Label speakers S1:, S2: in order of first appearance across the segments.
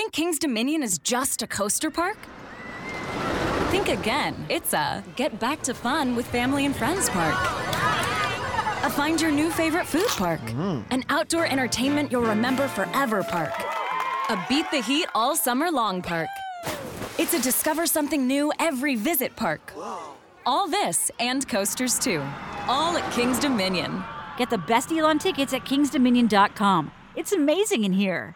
S1: Think King's Dominion is just a coaster park? Think again. It's a get back to fun with family and friends park. A find your new favorite food park. Mm-hmm. An outdoor entertainment you'll remember forever park. A beat the heat all summer long park. It's a discover something new every visit park. All this and coasters too. All at King's Dominion.
S2: Get the best deal on tickets at kingsdominion.com. It's amazing in here.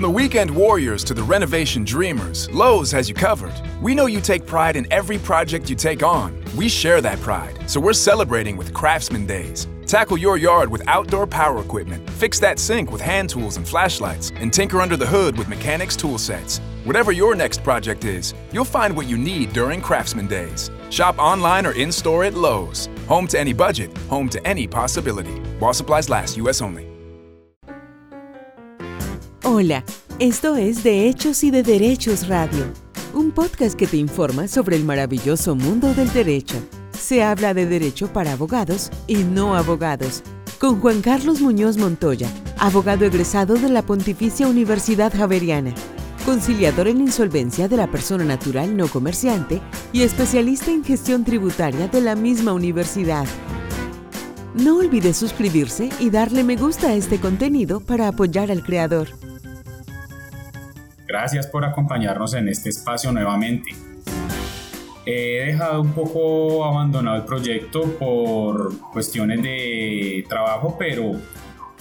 S3: From the weekend warriors to the renovation dreamers, Lowe's has you covered. We know you take pride in every project you take on. We share that pride, so we're celebrating with Craftsman Days. Tackle your yard with outdoor power equipment, fix that sink with hand tools and flashlights, and tinker under the hood with mechanics tool sets. Whatever your next project is, you'll find what you need during Craftsman Days. Shop online or in store at Lowe's. Home to any budget, home to any possibility. While supplies last, U.S. only.
S4: Hola, esto es De Hechos y de Derechos Radio, un podcast que te informa sobre el maravilloso mundo del derecho. Se habla de derecho para abogados y no abogados, con Juan Carlos Muñoz Montoya, abogado egresado de la Pontificia Universidad Javeriana, conciliador en insolvencia de la persona natural no comerciante y especialista en gestión tributaria de la misma universidad. No olvides suscribirse y darle me gusta a este contenido para apoyar al creador.
S5: Gracias por acompañarnos en este espacio nuevamente. He dejado un poco abandonado el proyecto por cuestiones de trabajo, pero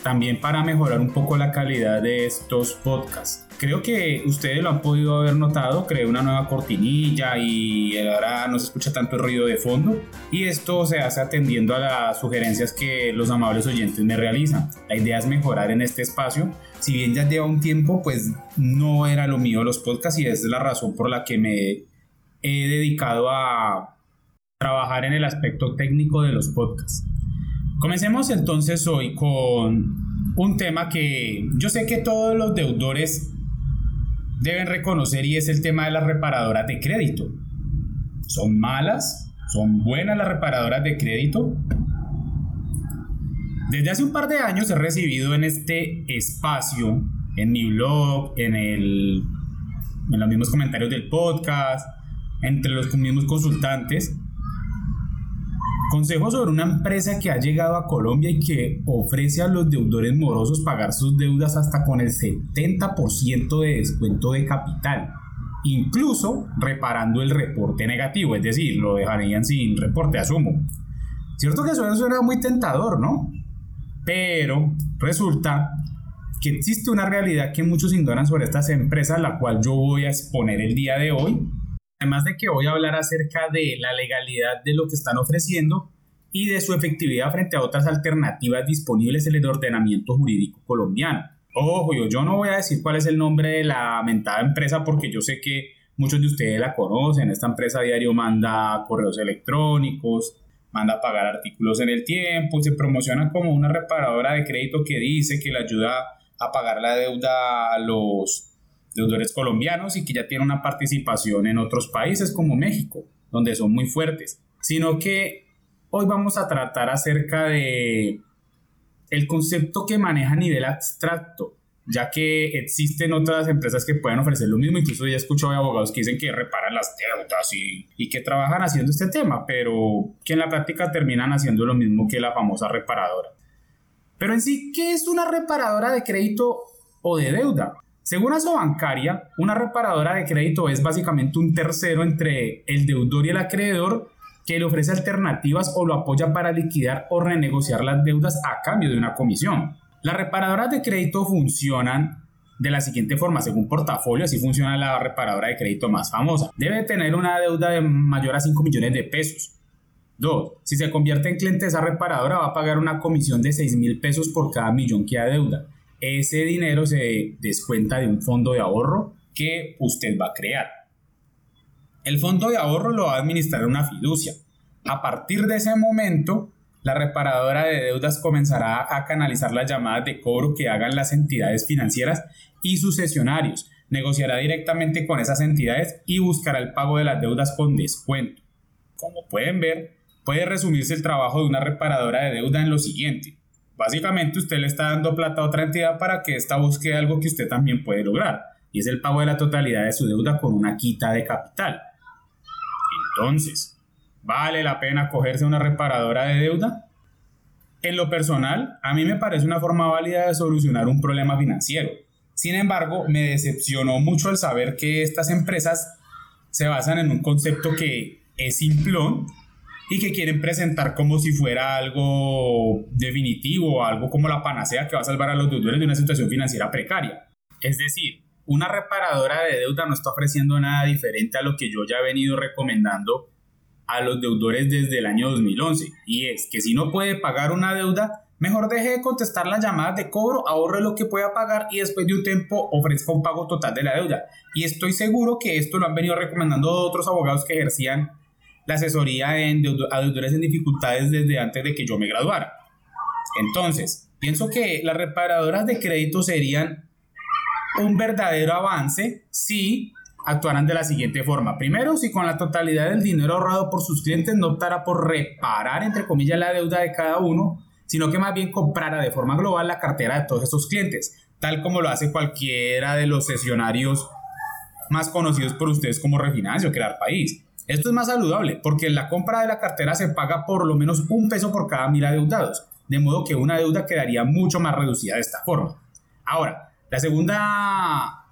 S5: también para mejorar un poco la calidad de estos podcasts. Creo que ustedes lo han podido haber notado, creé una nueva cortinilla y ahora no se escucha tanto ruido de fondo y esto se hace atendiendo a las sugerencias que los amables oyentes me realizan. La idea es mejorar en este espacio. Si bien ya lleva un tiempo, pues no era lo mío los podcasts y es la razón por la que me he dedicado a trabajar en el aspecto técnico de los podcasts. Comencemos entonces hoy con un tema que yo sé que todos los deudores deben reconocer y es el tema de las reparadoras de crédito. ¿Son malas? ¿Son buenas las reparadoras de crédito? Desde hace un par de años he recibido en este espacio, en mi blog, en, el, en los mismos comentarios del podcast, entre los mismos consultantes, consejos sobre una empresa que ha llegado a Colombia y que ofrece a los deudores morosos pagar sus deudas hasta con el 70% de descuento de capital, incluso reparando el reporte negativo, es decir, lo dejarían sin reporte, asumo. Cierto que eso suena muy tentador, ¿no? Pero resulta que existe una realidad que muchos ignoran sobre estas empresas, la cual yo voy a exponer el día de hoy. Además de que voy a hablar acerca de la legalidad de lo que están ofreciendo y de su efectividad frente a otras alternativas disponibles en el ordenamiento jurídico colombiano. Ojo, yo, yo no voy a decir cuál es el nombre de la mentada empresa porque yo sé que muchos de ustedes la conocen. Esta empresa a diario manda correos electrónicos, manda a pagar artículos en el tiempo y se promociona como una reparadora de crédito que dice que le ayuda a pagar la deuda a los deudores colombianos y que ya tiene una participación en otros países como México, donde son muy fuertes, sino que hoy vamos a tratar acerca de el concepto que maneja a nivel abstracto, ya que existen otras empresas que pueden ofrecer lo mismo, incluso ya he escuchado abogados que dicen que reparan las deudas y, y, que trabajan haciendo este tema, pero que en la práctica terminan haciendo lo mismo que la famosa reparadora. Pero en sí, ¿qué es una reparadora de crédito o de deuda? Según bancaria, una reparadora de crédito es básicamente un tercero entre el deudor y el acreedor que le ofrece alternativas o lo apoya para liquidar o renegociar las deudas a cambio de una comisión. Las reparadoras de crédito funcionan de la siguiente forma, según portafolio, así funciona la reparadora de crédito más famosa. Debe tener una deuda de mayor a 5 millones de pesos. 2. Si se convierte en cliente de esa reparadora, va a pagar una comisión de 6 mil pesos por cada millón que ha deuda. Ese dinero se descuenta de un fondo de ahorro que usted va a crear. El fondo de ahorro lo va a administrar una fiducia. A partir de ese momento, la reparadora de deudas comenzará a canalizar las llamadas de cobro que hagan las entidades financieras y sus sesionarios. Negociará directamente con esas entidades y buscará el pago de las deudas con descuento. Como pueden ver, puede resumirse el trabajo de una reparadora de deuda en lo siguiente. Básicamente usted le está dando plata a otra entidad para que ésta busque algo que usted también puede lograr, y es el pago de la totalidad de su deuda con una quita de capital. Entonces, ¿vale la pena cogerse una reparadora de deuda? En lo personal, a mí me parece una forma válida de solucionar un problema financiero. Sin embargo, me decepcionó mucho el saber que estas empresas se basan en un concepto que es simplón y que quieren presentar como si fuera algo definitivo, algo como la panacea que va a salvar a los deudores de una situación financiera precaria. Es decir, una reparadora de deuda no está ofreciendo nada diferente a lo que yo ya he venido recomendando a los deudores desde el año 2011 y es que si no puede pagar una deuda, mejor deje de contestar las llamadas de cobro, ahorre lo que pueda pagar y después de un tiempo ofrezca un pago total de la deuda. Y estoy seguro que esto lo han venido recomendando otros abogados que ejercían la asesoría en deudores en dificultades desde antes de que yo me graduara. Entonces, pienso que las reparadoras de crédito serían un verdadero avance si actuarán de la siguiente forma. Primero, si con la totalidad del dinero ahorrado por sus clientes no optara por reparar, entre comillas, la deuda de cada uno, sino que más bien comprara de forma global la cartera de todos estos clientes, tal como lo hace cualquiera de los sesionarios más conocidos por ustedes como Refinancio, Crear País. Esto es más saludable porque la compra de la cartera se paga por lo menos un peso por cada mil adeudados, de modo que una deuda quedaría mucho más reducida de esta forma. Ahora, la segunda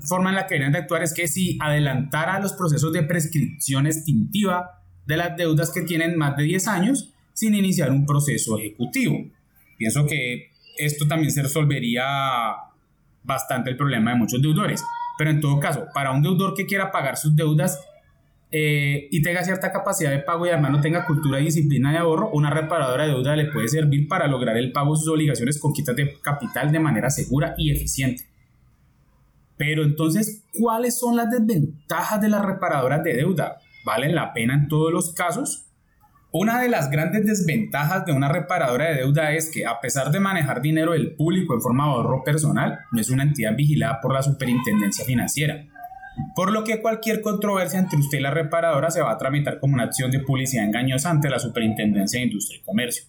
S5: forma en la que deberían de actuar es que si adelantara los procesos de prescripción extintiva de las deudas que tienen más de 10 años sin iniciar un proceso ejecutivo. Pienso que esto también se resolvería bastante el problema de muchos deudores. Pero en todo caso, para un deudor que quiera pagar sus deudas eh, y tenga cierta capacidad de pago y además no tenga cultura y disciplina de ahorro, una reparadora de deuda le puede servir para lograr el pago de sus obligaciones con quitas de capital de manera segura y eficiente. Pero entonces, ¿cuáles son las desventajas de las reparadoras de deuda? ¿Valen la pena en todos los casos? Una de las grandes desventajas de una reparadora de deuda es que, a pesar de manejar dinero del público en forma de ahorro personal, no es una entidad vigilada por la superintendencia financiera. Por lo que cualquier controversia entre usted y la reparadora se va a tramitar como una acción de publicidad engañosa ante la Superintendencia de Industria y Comercio.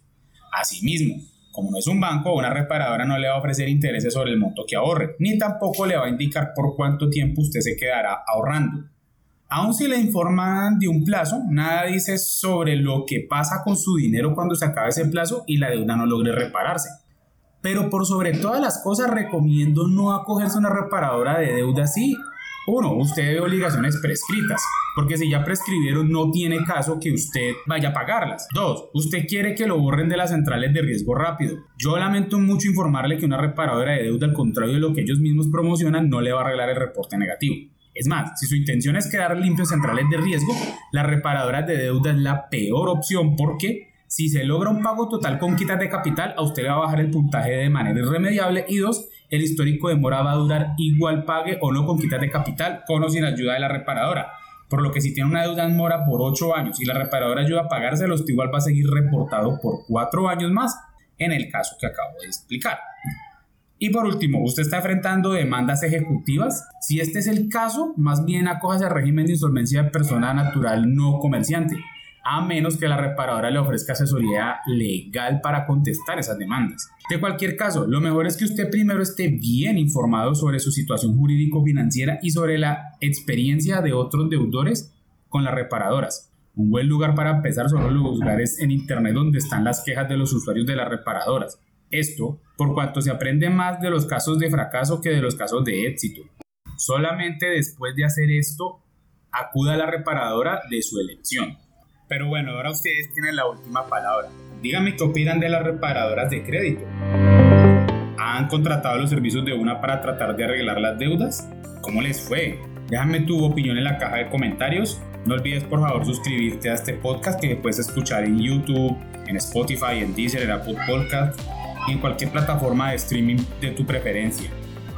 S5: Asimismo, como no es un banco, una reparadora no le va a ofrecer intereses sobre el monto que ahorre, ni tampoco le va a indicar por cuánto tiempo usted se quedará ahorrando. Aun si le informan de un plazo, nada dice sobre lo que pasa con su dinero cuando se acabe ese plazo y la deuda no logre repararse. Pero por sobre todas las cosas recomiendo no acogerse a una reparadora de deuda así uno, usted debe obligaciones prescritas, porque si ya prescribieron no tiene caso que usted vaya a pagarlas. Dos, usted quiere que lo borren de las centrales de riesgo rápido. Yo lamento mucho informarle que una reparadora de deuda, al contrario de lo que ellos mismos promocionan, no le va a arreglar el reporte negativo. Es más, si su intención es quedar limpio en centrales de riesgo, la reparadora de deuda es la peor opción porque si se logra un pago total con quitas de capital, a usted le va a bajar el puntaje de manera irremediable. Y dos, el histórico de mora va a durar igual pague o no con quitas de capital, con o sin ayuda de la reparadora. Por lo que si tiene una deuda en mora por 8 años y la reparadora ayuda a pagárselo, usted igual va a seguir reportado por 4 años más, en el caso que acabo de explicar. Y por último, ¿usted está enfrentando demandas ejecutivas? Si este es el caso, más bien acójase al régimen de insolvencia de persona natural no comerciante a menos que la reparadora le ofrezca asesoría legal para contestar esas demandas. De cualquier caso, lo mejor es que usted primero esté bien informado sobre su situación jurídico-financiera y sobre la experiencia de otros deudores con las reparadoras. Un buen lugar para empezar son los lugares en Internet donde están las quejas de los usuarios de las reparadoras. Esto por cuanto se aprende más de los casos de fracaso que de los casos de éxito. Solamente después de hacer esto, acuda a la reparadora de su elección. Pero bueno, ahora ustedes tienen la última palabra. Díganme qué opinan de las reparadoras de crédito. ¿Han contratado los servicios de una para tratar de arreglar las deudas? ¿Cómo les fue? Déjame tu opinión en la caja de comentarios. No olvides por favor suscribirte a este podcast que puedes escuchar en YouTube, en Spotify, en Deezer, en Apple Podcast y en cualquier plataforma de streaming de tu preferencia.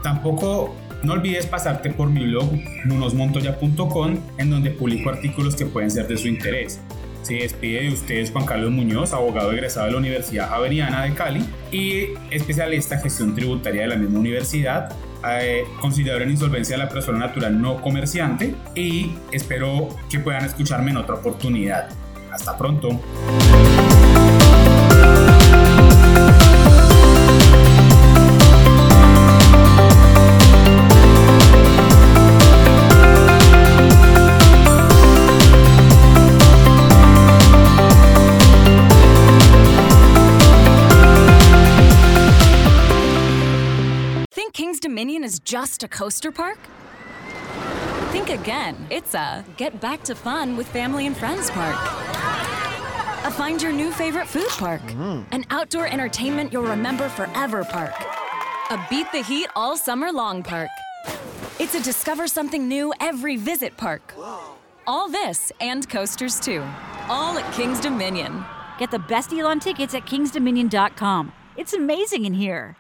S5: Tampoco no olvides pasarte por mi blog nunosmontoya.com en donde publico artículos que pueden ser de su interés. Se despide de ustedes Juan Carlos Muñoz, abogado egresado de la Universidad Javeriana de Cali y especialista en gestión tributaria de la misma universidad, eh, considerador en insolvencia de la persona natural no comerciante y espero que puedan escucharme en otra oportunidad. Hasta pronto.
S1: Dominion is just a coaster park? Think again. It's a get back to fun with family and friends park. A find your new favorite food park. Mm-hmm. An outdoor entertainment you'll remember forever park. A beat the heat all summer long park. It's a discover something new every visit park. All this and coasters too. All at King's Dominion.
S2: Get the best deal on tickets at kingsdominion.com. It's amazing in here.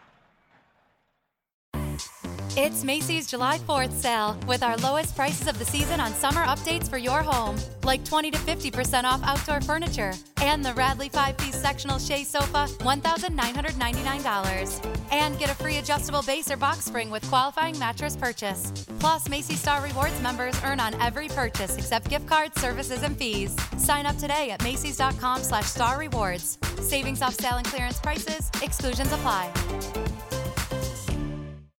S6: It's Macy's July 4th sale with our lowest prices of the season on summer updates for your home, like 20 to 50% off outdoor furniture and the Radley 5 piece sectional Shea sofa, $1,999. And get a free adjustable base or box spring with qualifying mattress purchase. Plus, Macy's Star Rewards members earn on every purchase except gift cards, services, and fees. Sign up today at Macy's.com slash star rewards. Savings off sale and clearance prices, exclusions apply.